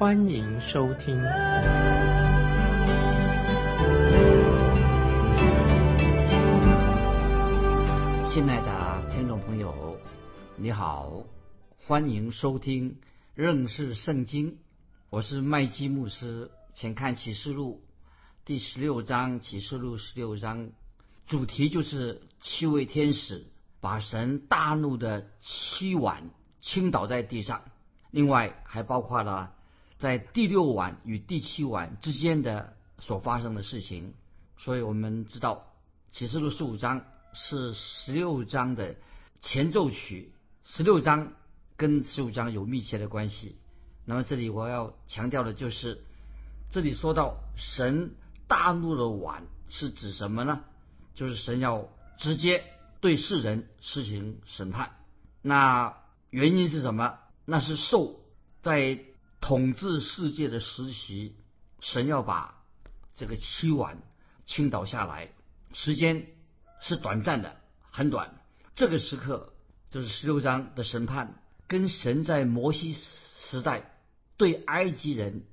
欢迎收听。亲爱的听众朋友，你好，欢迎收听认识圣经。我是麦基牧师，请看启示录第十六章，启示录十六章。主题就是七位天使把神大怒的七碗倾倒在地上，另外还包括了在第六碗与第七碗之间的所发生的事情。所以我们知道启示录十五章是十六章的前奏曲，十六章跟十五章有密切的关系。那么这里我要强调的就是，这里说到神大怒的碗是指什么呢？就是神要直接对世人施行审判，那原因是什么？那是受在统治世界的时期，神要把这个七碗倾倒下来，时间是短暂的，很短。这个时刻就是十六章的审判，跟神在摩西时代对埃及人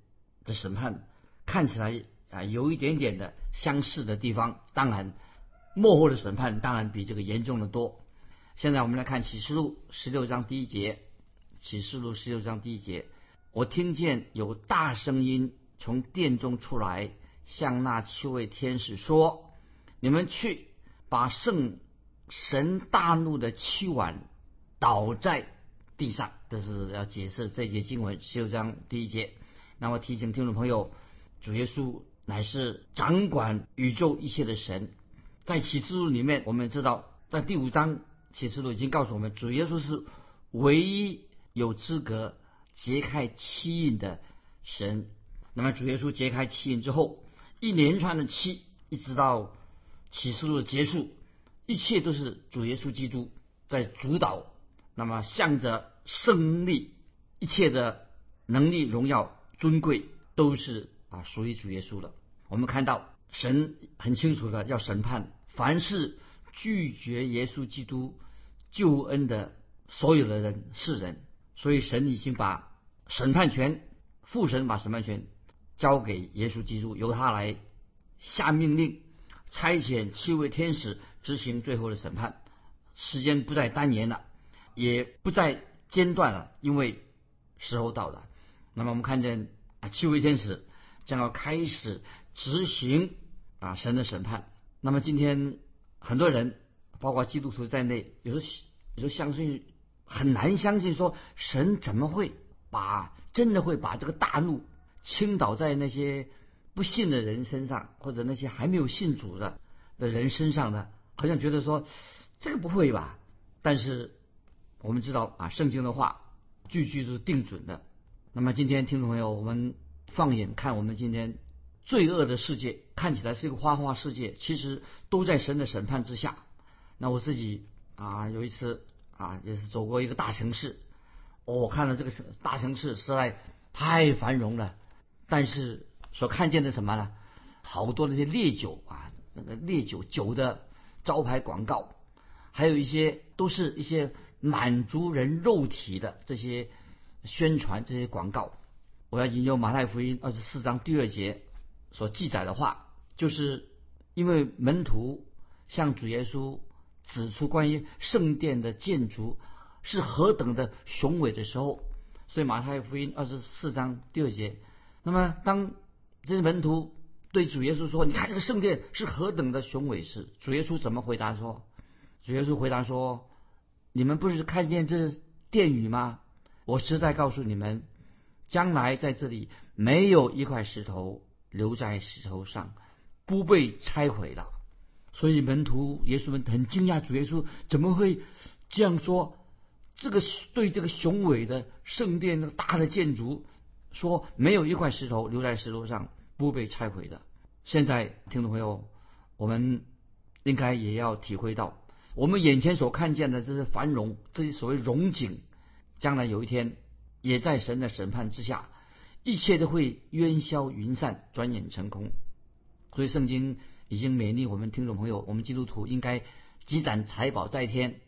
的审判看起来啊有一点点的相似的地方，当然。幕后的审判当然比这个严重的多。现在我们来看启示录十六章第一节。启示录十六章第一节，我听见有大声音从殿中出来，向那七位天使说：“你们去把圣神大怒的七碗倒在地上。”这是要解释这节经文十六章第一节。那么提醒听众朋友，主耶稣乃是掌管宇宙一切的神。在启示录里面，我们知道，在第五章启示录已经告诉我们，主耶稣是唯一有资格揭开七印的神。那么主耶稣揭开七印之后，一连串的七，一直到启示录的结束，一切都是主耶稣基督在主导。那么向着胜利，一切的能力、荣耀、尊贵，都是啊属于主耶稣的。我们看到神很清楚的要审判。凡是拒绝耶稣基督救恩的所有的人是人，所以神已经把审判权，父神把审判权交给耶稣基督，由他来下命令，差遣七位天使执行最后的审判。时间不再单延了，也不再间断了，因为时候到了。那么我们看见啊，七位天使将要开始执行啊神的审判。那么今天很多人，包括基督徒在内，有时有时候相信很难相信，说神怎么会把真的会把这个大怒倾倒在那些不信的人身上，或者那些还没有信主的的人身上呢？好像觉得说这个不会吧？但是我们知道啊，圣经的话句句都是定准的。那么今天听众朋友，我们放眼看我们今天。罪恶的世界看起来是一个花花世界，其实都在神的审判之下。那我自己啊，有一次啊，也是走过一个大城市，我看到这个大城市实在太繁荣了，但是所看见的什么呢？好多那些烈酒啊，那个烈酒酒的招牌广告，还有一些都是一些满足人肉体的这些宣传这些广告。我要引用马太福音二十四章第二节。所记载的话，就是因为门徒向主耶稣指出关于圣殿的建筑是何等的雄伟的时候，所以马太福音二十四章第二节，那么当这些门徒对主耶稣说：“你看这个圣殿是何等的雄伟时，主耶稣怎么回答说？主耶稣回答说：“你们不是看见这殿宇吗？我实在告诉你们，将来在这里没有一块石头。”留在石头上，不被拆毁了。所以门徒耶稣们很惊讶，主耶稣怎么会这样说？这个对这个雄伟的圣殿、那个大的建筑说没有一块石头留在石头上不被拆毁的。现在听众朋友，我们应该也要体会到，我们眼前所看见的这些繁荣，这些所谓荣景，将来有一天也在神的审判之下，一切都会烟消云散，转眼成空。所以圣经已经勉励我们听众朋友，我们基督徒应该积攒财宝在天，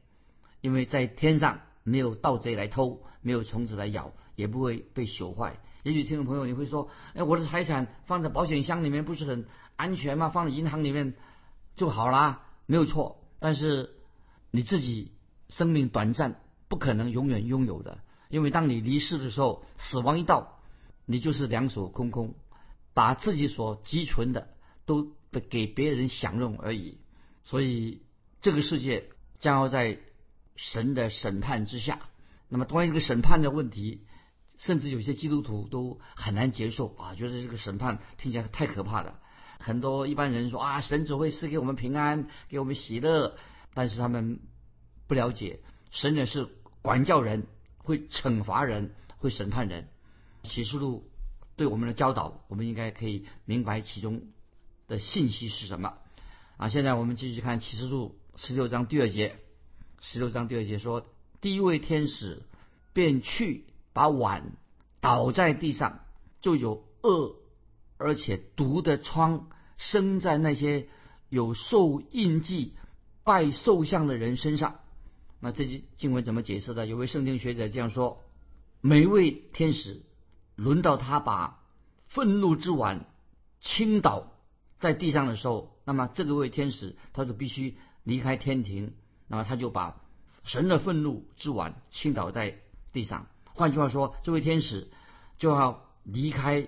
因为在天上没有盗贼来偷，没有虫子来咬，也不会被朽坏。也许听众朋友你会说，哎，我的财产放在保险箱里面不是很安全吗？放在银行里面就好啦，没有错。但是你自己生命短暂，不可能永远拥有的，因为当你离世的时候，死亡一到，你就是两手空空，把自己所积存的都给别人享用而已。所以这个世界将要在神的审判之下。那么关于这个审判的问题。甚至有些基督徒都很难接受啊，觉得这个审判听起来太可怕了。很多一般人说啊，神只会赐给我们平安，给我们喜乐，但是他们不了解，神也是管教人，会惩罚人，会审判人。启示录对我们的教导，我们应该可以明白其中的信息是什么啊。现在我们继续看启示录十六章第二节，十六章第二节说，第一位天使便去。把碗倒在地上，就有恶而且毒的疮生在那些有受印记、拜兽像的人身上。那这些经文怎么解释的？有位圣经学者这样说：每位天使轮到他把愤怒之碗倾倒在地上的时候，那么这个位天使他就必须离开天庭，那么他就把神的愤怒之碗倾倒在地上。换句话说，这位天使就要离开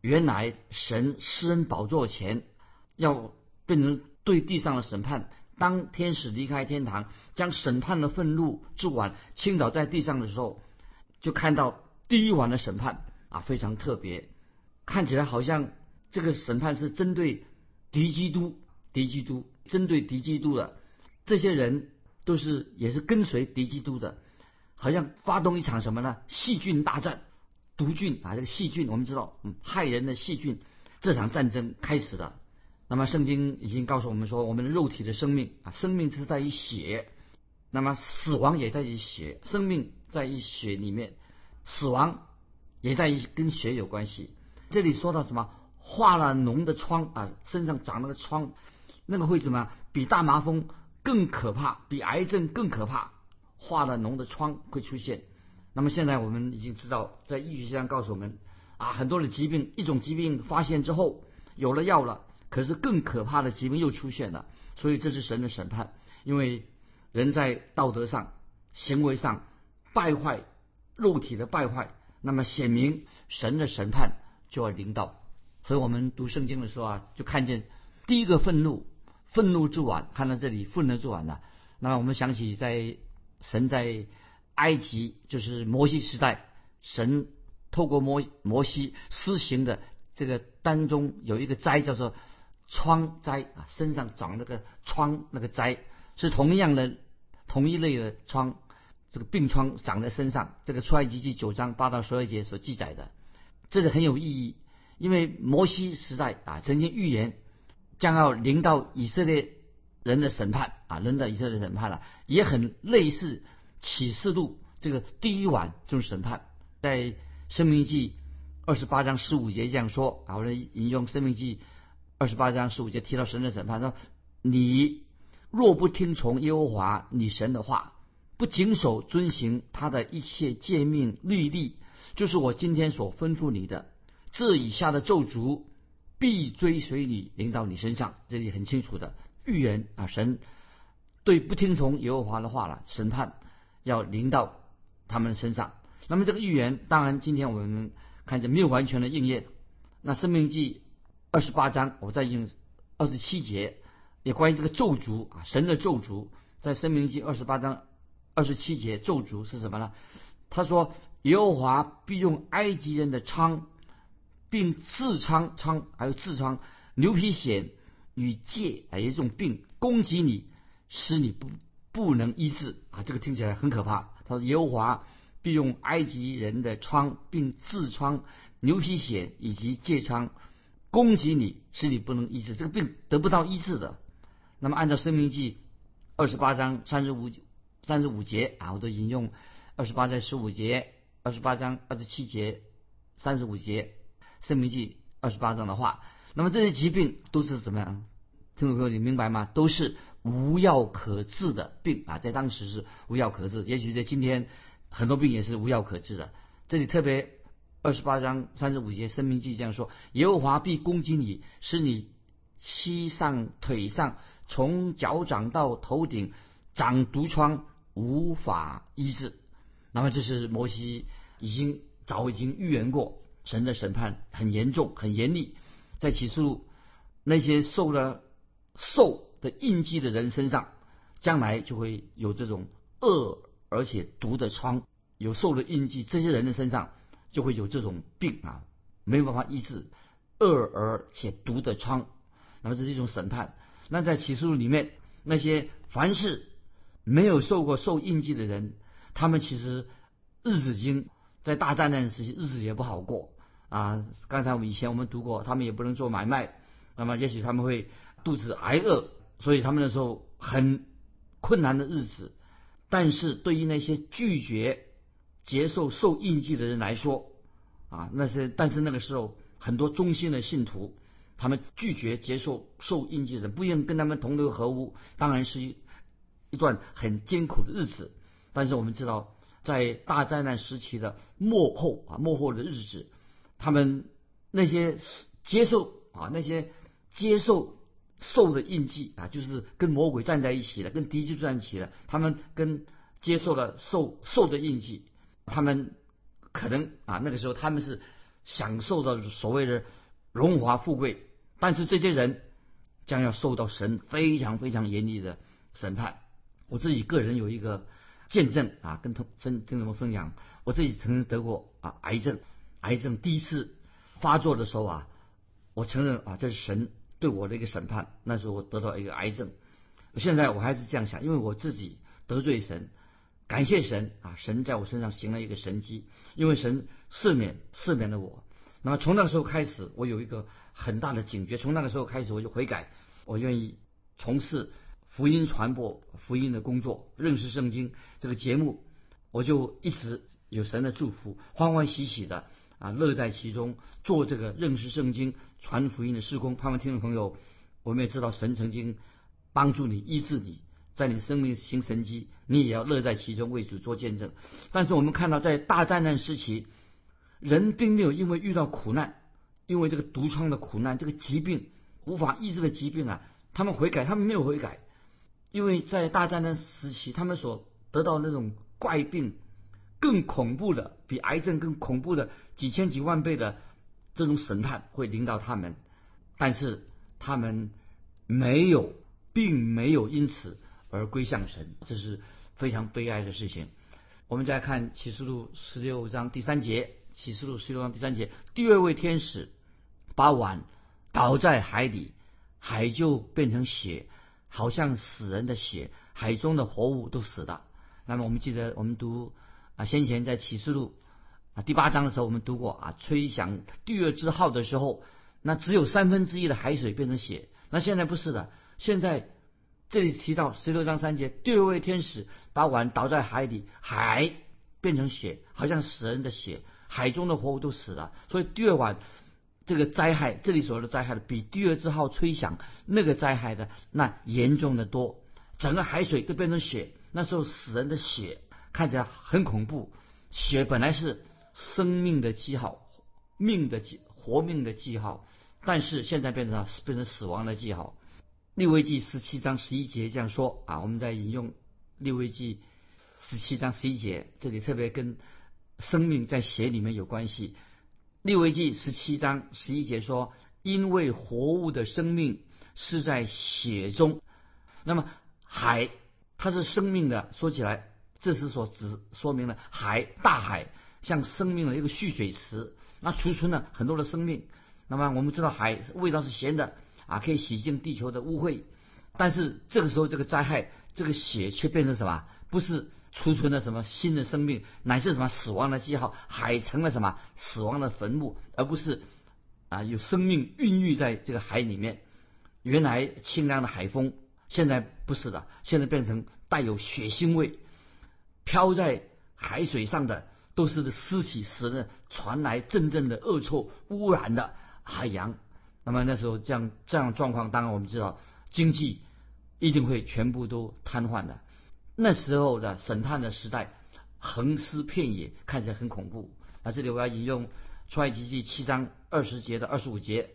原来神施恩宝座前，要变成对地上的审判。当天使离开天堂，将审判的愤怒之碗倾倒在地上的时候，就看到第一晚的审判啊，非常特别，看起来好像这个审判是针对敌基督，敌基督针对敌基督的这些人，都是也是跟随敌基督的。好像发动一场什么呢？细菌大战，毒菌啊，这个细菌我们知道，嗯，害人的细菌，这场战争开始了。那么圣经已经告诉我们说，我们的肉体的生命啊，生命是在于血，那么死亡也在于血，生命在于血里面，死亡也在于跟血有关系。这里说到什么？化了脓的疮啊，身上长了个疮，那个会什么？比大麻风更可怕，比癌症更可怕。化了脓的疮会出现，那么现在我们已经知道，在医学上告诉我们，啊，很多的疾病，一种疾病发现之后有了药了，可是更可怕的疾病又出现了，所以这是神的审判，因为人在道德上、行为上败坏，肉体的败坏，那么显明神的审判就要临到，所以我们读圣经的时候啊，就看见第一个愤怒，愤怒之碗，看到这里愤怒之碗了，那么我们想起在。神在埃及，就是摩西时代，神透过摩摩西施行的这个当中有一个灾叫做疮灾啊，身上长那个疮，那个灾是同样的同一类的疮，这个病疮长在身上。这个出埃及记九章八到十二节所记载的，这个很有意义，因为摩西时代啊曾经预言将要临到以色列。人的审判啊，临到以色列审判了，也很类似启示录这个第一晚这种审判，在生命记二十八章十五节这样说啊，我引用生命记二十八章十五节提到神的审判说：你若不听从耶和华你神的话，不谨守遵行他的一切诫命律例，就是我今天所吩咐你的，这以下的咒诅必追随你，临到你身上。这里很清楚的。预言啊，神对不听从耶和华的话了，审判要临到他们身上。那么这个预言，当然今天我们看见没有完全的应验。那生命记二十八章，我再用二十七节，也关于这个咒诅啊，神的咒诅，在生命记二十八章二十七节，咒诅是什么呢？他说：耶和华必用埃及人的疮，并痔疮疮，还有痔疮、牛皮癣。与戒啊，一种病攻击你，使你不不能医治啊，这个听起来很可怕。他说耶和华必用埃及人的疮，并痔疮、牛皮癣以及疥疮攻击你，使你不能医治，这个病得不到医治的。那么按照《生命记》二十八章三十五三十五节啊，我都引用二十八章十五节、二十八章二十七节、三十五节《生命记》二十八章的话。那么这些疾病都是怎么样？听众朋友，你明白吗？都是无药可治的病啊，在当时是无药可治。也许在今天，很多病也是无药可治的。这里特别二十八章三十五节《生命记》这样说：耶和华必攻击你，使你膝上、腿上，从脚掌到头顶长毒疮，无法医治。那么这是摩西已经早已经预言过，神的审判很严重、很严厉。在启示录那些受了。兽的印记的人身上，将来就会有这种恶而且毒的疮，有兽的印记，这些人的身上就会有这种病啊，没有办法医治，恶而且毒的疮。那么这是一种审判。那在启示录里面，那些凡是没有受过兽印记的人，他们其实日子已经在大灾难时期日子也不好过啊。刚才我们以前我们读过，他们也不能做买卖，那么也许他们会。肚子挨饿，所以他们那时候很困难的日子。但是对于那些拒绝接受受印记的人来说，啊，那些但是那个时候很多忠心的信徒，他们拒绝接受受印记的人，不愿跟他们同流合污，当然是一一段很艰苦的日子。但是我们知道，在大灾难时期的幕后啊，幕后的日子，他们那些接受啊，那些接受。兽的印记啊，就是跟魔鬼站在一起的，跟敌基督站一起的。他们跟接受了兽兽的印记，他们可能啊，那个时候他们是享受到所谓的荣华富贵，但是这些人将要受到神非常非常严厉的审判。我自己个人有一个见证啊，跟同分跟你们分享，我自己曾经得过啊癌症，癌症第一次发作的时候啊，我承认啊，这是神。对我的一个审判，那时候我得到一个癌症。现在我还是这样想，因为我自己得罪神，感谢神啊，神在我身上行了一个神迹，因为神赦免赦免了我。那么从那个时候开始，我有一个很大的警觉，从那个时候开始我就悔改，我愿意从事福音传播、福音的工作，认识圣经这个节目，我就一直有神的祝福，欢欢喜喜的。啊，乐在其中，做这个认识圣经、传福音的施工。盼望听众朋友，我们也知道神曾经帮助你、医治你，在你生命行神迹，你也要乐在其中，为主做见证。但是我们看到，在大灾难时期，人并没有因为遇到苦难，因为这个毒疮的苦难、这个疾病无法医治的疾病啊，他们悔改，他们没有悔改，因为在大灾难时期，他们所得到那种怪病。更恐怖的，比癌症更恐怖的几千几万倍的这种审判会临到他们，但是他们没有，并没有因此而归向神，这是非常悲哀的事情。我们再看启示录十六章第三节，启示录十六章第三节，第二位天使把碗倒在海里，海就变成血，好像死人的血，海中的活物都死了。那么我们记得我们读。啊，先前在启示录啊第八章的时候，我们读过啊，吹响第二之号的时候，那只有三分之一的海水变成血。那现在不是的，现在这里提到十六章三节，第二位天使把碗倒在海里，海变成血，好像死人的血，海中的活物都死了。所以第二晚这个灾害，这里所说的灾害的比第二之号吹响那个灾害的那严重的多，整个海水都变成血，那时候死人的血。看起来很恐怖，血本来是生命的记号，命的记，活命的记号，但是现在变成了变成死亡的记号。利未记十七章十一节这样说啊，我们在引用利未记十七章十一节，这里特别跟生命在血里面有关系。利未记十七章十一节说，因为活物的生命是在血中，那么海它是生命的，说起来。这是所指说明了海大海像生命的一个蓄水池，那储存了很多的生命。那么我们知道海味道是咸的啊，可以洗净地球的污秽。但是这个时候这个灾害，这个血却变成什么？不是储存了什么新的生命，乃是什么死亡的记号，海成了什么死亡的坟墓，而不是啊有生命孕育在这个海里面。原来清凉的海风，现在不是的，现在变成带有血腥味，飘在海水上的都是尸体，使得传来阵阵的恶臭，污染的海洋。那么那时候这样这样状况，当然我们知道经济一定会全部都瘫痪的。那时候的审判的时代，横尸遍野，看起来很恐怖。那这里我要引用出埃及记七章二十节的二十五节。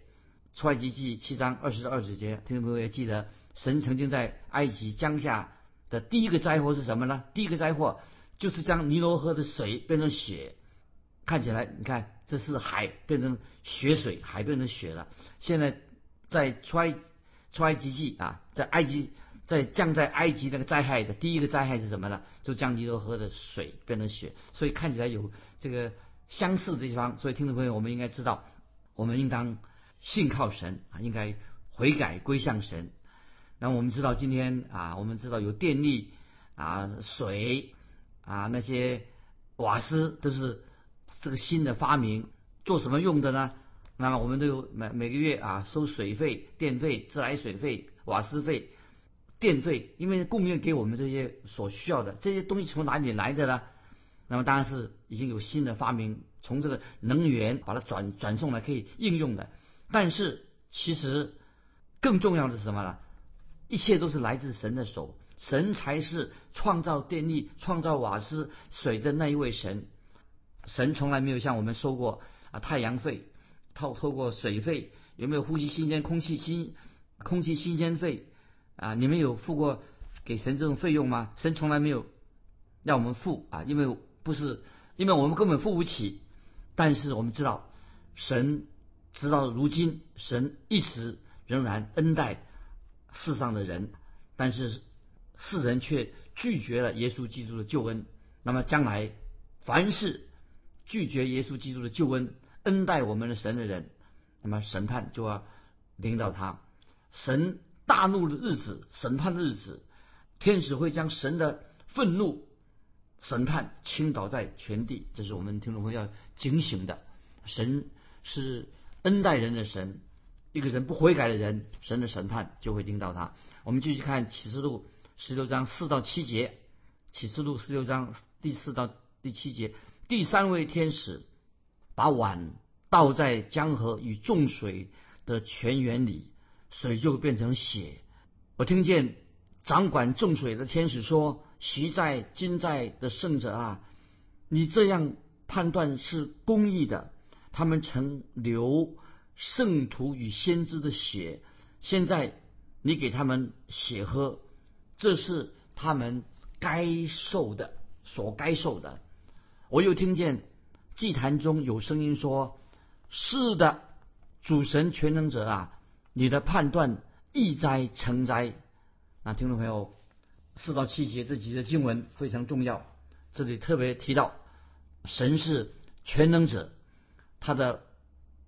出埃及记七章二十二十节，听众朋友也记得，神曾经在埃及降下的第一个灾祸是什么呢？第一个灾祸就是将尼罗河的水变成血。看起来，你看这是海变成血水，海变成血了。现在在出埃埃及啊，在埃及在降在埃及那个灾害的第一个灾害是什么呢？就将尼罗河的水变成血。所以看起来有这个相似的地方。所以听众朋友，我们应该知道，我们应当。信靠神啊，应该悔改归向神。那我们知道今天啊，我们知道有电力啊、水啊那些瓦斯都是这个新的发明，做什么用的呢？那么我们都有每每个月啊收水费、电费、自来水费、瓦斯费、电费，因为供应给我们这些所需要的这些东西从哪里来的呢？那么当然是已经有新的发明，从这个能源把它转转送来可以应用的。但是，其实更重要的是什么呢？一切都是来自神的手，神才是创造电力、创造瓦斯、水的那一位神。神从来没有向我们收过啊太阳费，透透过水费，有没有呼吸新鲜空气新空气新鲜费啊？你们有付过给神这种费用吗？神从来没有让我们付啊，因为不是，因为我们根本付不起。但是我们知道神。直到如今，神一直仍然恩待世上的人，但是世人却拒绝了耶稣基督的救恩。那么将来，凡是拒绝耶稣基督的救恩、恩待我们的神的人，那么审判就要领导他。神大怒的日子、审判的日子，天使会将神的愤怒、审判倾倒在全地。这是我们听众朋友要警醒的。神是。恩待人的神，一个人不悔改的人，神的审判就会领到他。我们继续看启示录十六章四到七节，启示录十六章第四到第七节，第三位天使把碗倒在江河与众水的泉源里，水就变成血。我听见掌管众水的天使说：“习在今在的圣者啊，你这样判断是公义的。”他们曾流圣徒与先知的血，现在你给他们血喝，这是他们该受的，所该受的。我又听见祭坛中有声音说：“是的，主神全能者啊，你的判断易哉成哉。”那听众朋友，四到七节这几节经文非常重要，这里特别提到神是全能者。他的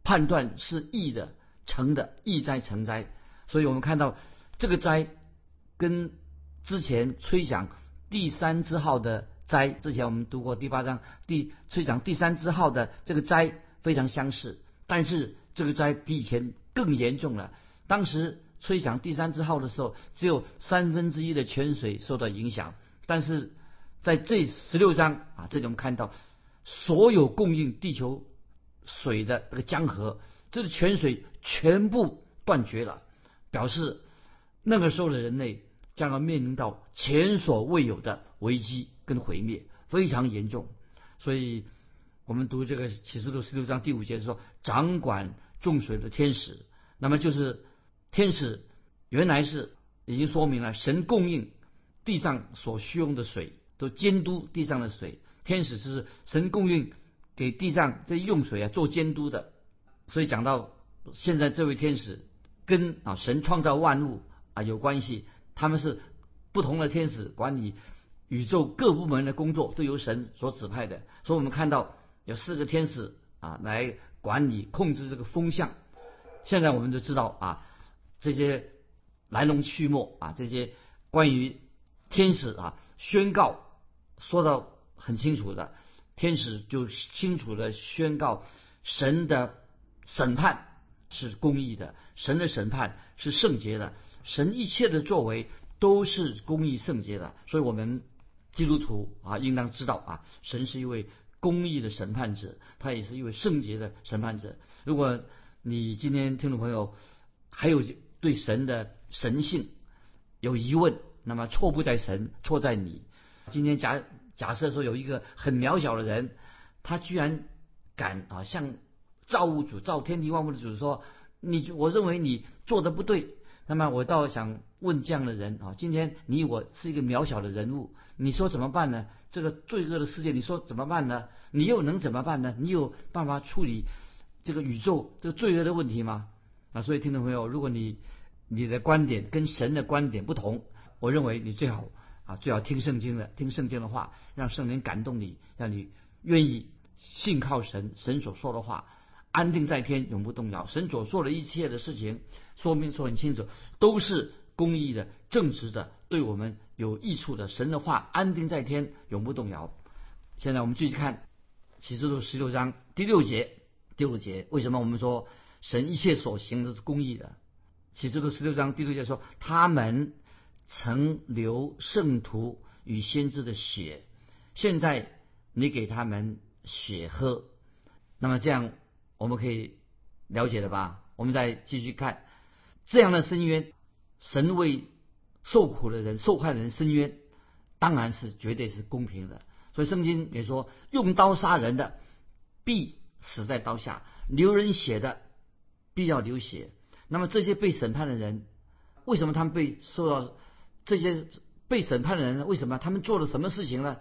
判断是易的成的易灾成灾，所以我们看到这个灾跟之前吹响第三支号的灾，之前我们读过第八章第吹响第三支号的这个灾非常相似，但是这个灾比以前更严重了。当时吹响第三支号的时候，只有三分之一的泉水受到影响，但是在这十六章啊，这里我们看到所有供应地球。水的这个江河，这个泉水全部断绝了，表示那个时候的人类将要面临到前所未有的危机跟毁灭，非常严重。所以，我们读这个启示录十六章第五节说，掌管众水的天使，那么就是天使，原来是已经说明了神供应地上所需用的水，都监督地上的水，天使是神供应。给地上这用水啊做监督的，所以讲到现在这位天使跟啊神创造万物啊有关系，他们是不同的天使管理宇宙各部门的工作都由神所指派的，所以我们看到有四个天使啊来管理控制这个风向。现在我们就知道啊这些来龙去脉啊这些关于天使啊宣告说到很清楚的，天使就清楚的宣告神的审判是公义的，神的审判是圣洁的，神一切的作为都是公义圣洁的。所以，我们基督徒啊，应当知道啊，神是一位公义的审判者，他也是一位圣洁的审判者。如果你今天听众朋友还有对神的神性有疑问，那么错不在神，错在你。今天假假设说有一个很渺小的人，他居然敢啊向造物主、造天地万物的主说：“你我认为你做的不对。”那么我倒想问这样的人啊，今天你我是一个渺小的人物，你说怎么办呢？这个罪恶的世界，你说怎么办呢？你又能怎么办呢？你有办法处理这个宇宙这个罪恶的问题吗？啊，所以听众朋友，如果你你的观点跟神的观点不同，我认为你最好。啊，最好听圣经的，听圣经的话，让圣灵感动你，让你愿意信靠神，神所说的话，安定在天，永不动摇。神所做的一切的事情，说明说很清楚，都是公义的、正直的，对我们有益处的。神的话安定在天，永不动摇。现在我们继续看启示录十六章第六节，第六节为什么我们说神一切所行的是公义的？启示录十六章第六节说，他们。曾流圣徒与先知的血，现在你给他们血喝，那么这样我们可以了解了吧？我们再继续看这样的深渊，神为受苦的人、受害人深渊，当然是绝对是公平的。所以圣经也说，用刀杀人的必死在刀下，流人血的必要流血。那么这些被审判的人，为什么他们被受到？这些被审判的人为什么？他们做了什么事情呢？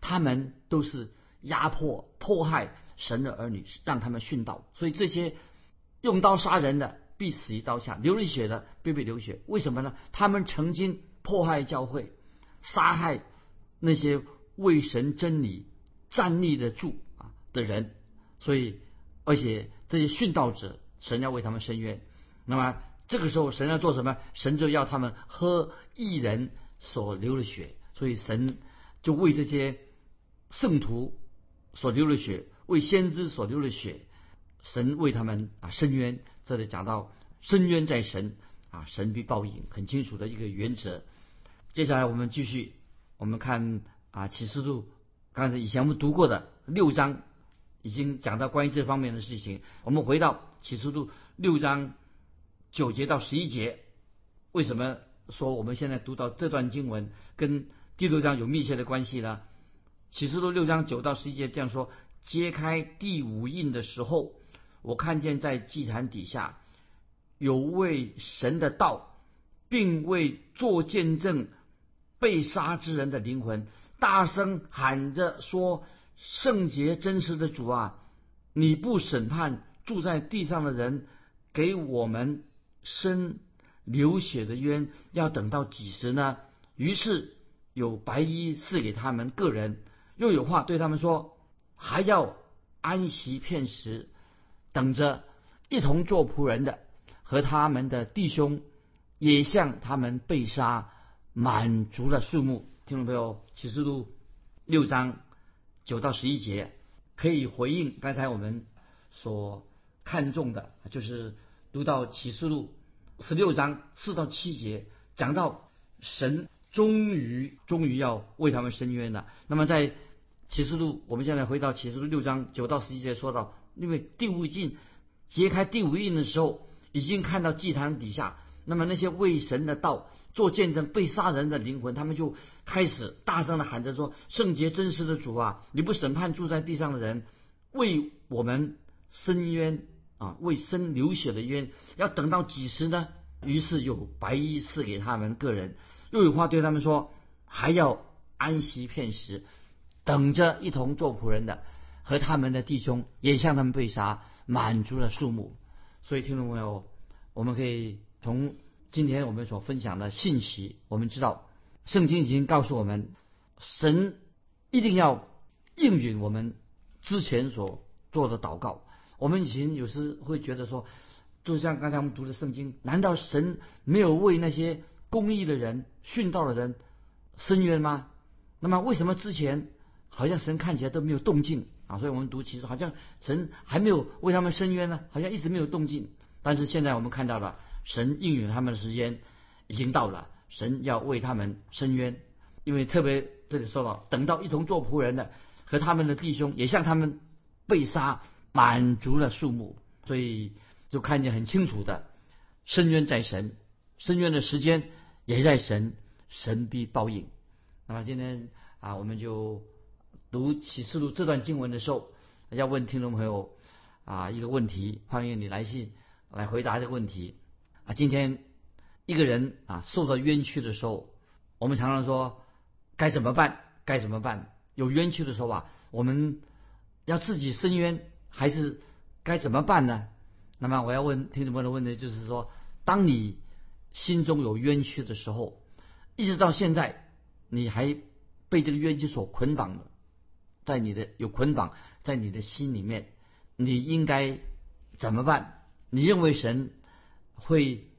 他们都是压迫、迫害神的儿女，让他们殉道。所以这些用刀杀人的必死于刀下，流人血的必被流血。为什么呢？他们曾经迫害教会，杀害那些为神真理站立的住啊的人。所以，而且这些殉道者，神要为他们伸冤。那么。这个时候，神要做什么？神就要他们喝异人所流的血，所以神就为这些圣徒所流的血，为先知所流的血，神为他们啊伸冤。这里讲到伸冤在神啊，神必报应，很清楚的一个原则。接下来我们继续，我们看啊启示录，刚才以前我们读过的六章，已经讲到关于这方面的事情。我们回到启示录六章。九节到十一节，为什么说我们现在读到这段经文跟第六章有密切的关系呢？启示录六章九到十一节这样说：揭开第五印的时候，我看见在祭坛底下有位神的道，并为做见证被杀之人的灵魂，大声喊着说：“圣洁真实的主啊，你不审判住在地上的人，给我们。”生流血的冤要等到几时呢？于是有白衣赐给他们个人，又有话对他们说：还要安息片时，等着一同做仆人的和他们的弟兄，也向他们被杀，满足了数目。听众朋友，启示录六章九到十一节可以回应刚才我们所看重的，就是。读到启示录十六章四到七节，讲到神终于终于要为他们伸冤了。那么在启示录，我们现在回到启示录六章九到十一节，说到因为第五印揭开第五印的时候，已经看到祭坛底下，那么那些为神的道做见证被杀人的灵魂，他们就开始大声的喊着说：“圣洁真实的主啊，你不审判住在地上的人，为我们伸冤。”啊，为生流血的冤要等到几时呢？于是有白衣赐给他们个人，又有话对他们说，还要安息片时，等着一同做仆人的和他们的弟兄也向他们被杀，满足了数目。所以听众朋友，我们可以从今天我们所分享的信息，我们知道圣经已经告诉我们，神一定要应允我们之前所做的祷告。我们以前有时会觉得说，就像刚才我们读的圣经，难道神没有为那些公义的人、殉道的人伸冤吗？那么为什么之前好像神看起来都没有动静啊？所以我们读其实好像神还没有为他们伸冤呢，好像一直没有动静。但是现在我们看到了，神应允他们的时间已经到了，神要为他们伸冤，因为特别这里说到，等到一同做仆人的和他们的弟兄也向他们被杀，满足了数目，所以就看见很清楚的，伸冤在神，伸冤的时间也在神，神必报应。那么今天啊，我们就读启示录这段经文的时候，要问听众朋友啊一个问题，欢迎你来信来回答这个问题啊。今天一个人啊受到冤屈的时候，我们常常说该怎么办？该怎么办？有冤屈的时候啊，我们要自己伸冤，还是该怎么办呢？那么我要问听众朋友的问题就是说，当你心中有冤屈的时候，一直到现在。你还被这个冤屈所捆绑了，在你的有捆绑在你的心里面，你应该怎么办？你认为神会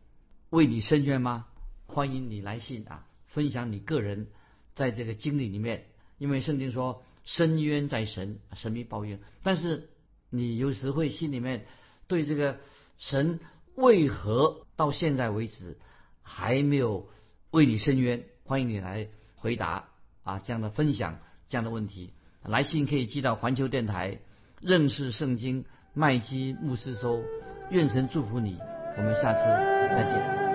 为你伸冤吗？欢迎你来信啊，分享你个人在这个经历里面，因为圣经说伸冤在神，神必报应。但是你有时会心里面对这个神为何到现在为止还没有为你伸冤？欢迎你来。回答啊，这样的分享这样的问题，来信可以寄到环球电台认识圣经麦基牧师收。愿神祝福你，我们下次再见。